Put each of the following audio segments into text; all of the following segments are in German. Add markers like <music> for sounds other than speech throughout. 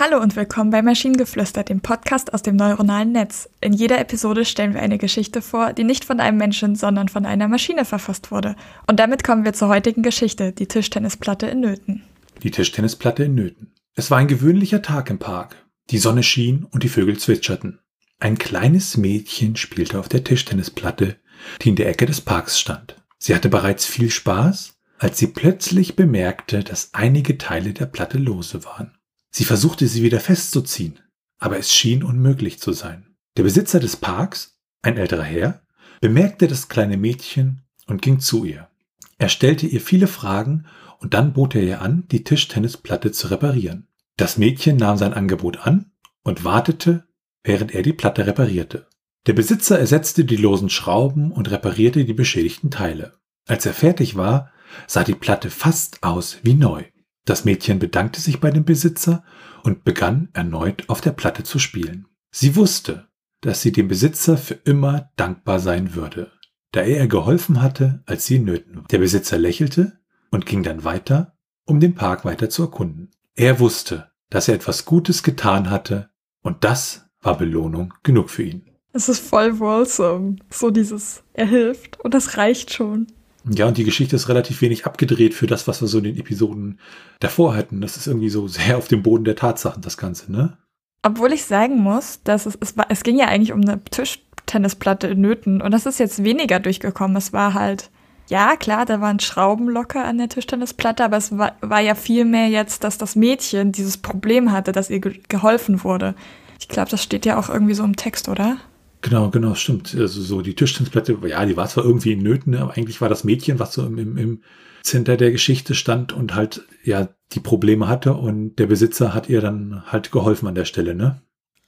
Hallo und willkommen bei Maschinengeflüster, dem Podcast aus dem neuronalen Netz. In jeder Episode stellen wir eine Geschichte vor, die nicht von einem Menschen, sondern von einer Maschine verfasst wurde. Und damit kommen wir zur heutigen Geschichte, die Tischtennisplatte in Nöten. Die Tischtennisplatte in Nöten. Es war ein gewöhnlicher Tag im Park. Die Sonne schien und die Vögel zwitscherten. Ein kleines Mädchen spielte auf der Tischtennisplatte, die in der Ecke des Parks stand. Sie hatte bereits viel Spaß, als sie plötzlich bemerkte, dass einige Teile der Platte lose waren. Sie versuchte sie wieder festzuziehen, aber es schien unmöglich zu sein. Der Besitzer des Parks, ein älterer Herr, bemerkte das kleine Mädchen und ging zu ihr. Er stellte ihr viele Fragen und dann bot er ihr an, die Tischtennisplatte zu reparieren. Das Mädchen nahm sein Angebot an und wartete, während er die Platte reparierte. Der Besitzer ersetzte die losen Schrauben und reparierte die beschädigten Teile. Als er fertig war, sah die Platte fast aus wie neu. Das Mädchen bedankte sich bei dem Besitzer und begann erneut auf der Platte zu spielen. Sie wusste, dass sie dem Besitzer für immer dankbar sein würde, da er ihr geholfen hatte, als sie in Nöten war. Der Besitzer lächelte und ging dann weiter, um den Park weiter zu erkunden. Er wusste, dass er etwas Gutes getan hatte und das war Belohnung genug für ihn. Es ist voll wholesome, so dieses, er hilft und das reicht schon. Ja, und die Geschichte ist relativ wenig abgedreht für das, was wir so in den Episoden davor hatten. Das ist irgendwie so <laughs> sehr auf dem Boden der Tatsachen, das Ganze, ne? Obwohl ich sagen muss, dass es, es, war, es ging ja eigentlich um eine Tischtennisplatte in Nöten und das ist jetzt weniger durchgekommen. Es war halt, ja klar, da waren Schrauben locker an der Tischtennisplatte, aber es war, war ja viel mehr jetzt, dass das Mädchen dieses Problem hatte, dass ihr ge geholfen wurde. Ich glaube, das steht ja auch irgendwie so im Text, oder? Genau, genau, stimmt. Also so die Tischtennisplatte, ja, die war zwar irgendwie in Nöten, aber eigentlich war das Mädchen, was so im, im, im Center der Geschichte stand und halt ja die Probleme hatte und der Besitzer hat ihr dann halt geholfen an der Stelle, ne?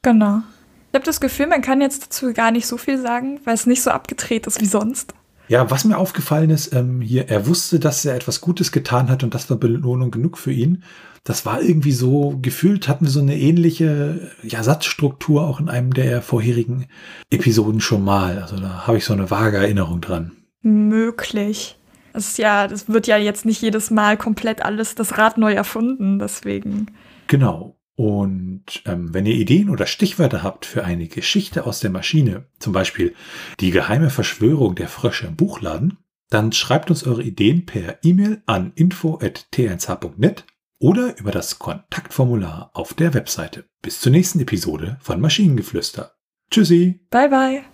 Genau. Ich habe das Gefühl, man kann jetzt dazu gar nicht so viel sagen, weil es nicht so abgedreht ist wie sonst. Ja, was mir aufgefallen ist, ähm, hier, er wusste, dass er etwas Gutes getan hat und das war Belohnung genug für ihn das war irgendwie so, gefühlt hatten wir so eine ähnliche ja, Satzstruktur auch in einem der vorherigen Episoden schon mal. Also da habe ich so eine vage Erinnerung dran. Möglich. Das ist ja, das wird ja jetzt nicht jedes Mal komplett alles das Rad neu erfunden, deswegen. Genau. Und ähm, wenn ihr Ideen oder Stichwörter habt für eine Geschichte aus der Maschine, zum Beispiel die geheime Verschwörung der Frösche im Buchladen, dann schreibt uns eure Ideen per E-Mail an info.t1h.net oder über das Kontaktformular auf der Webseite. Bis zur nächsten Episode von Maschinengeflüster. Tschüssi. Bye bye.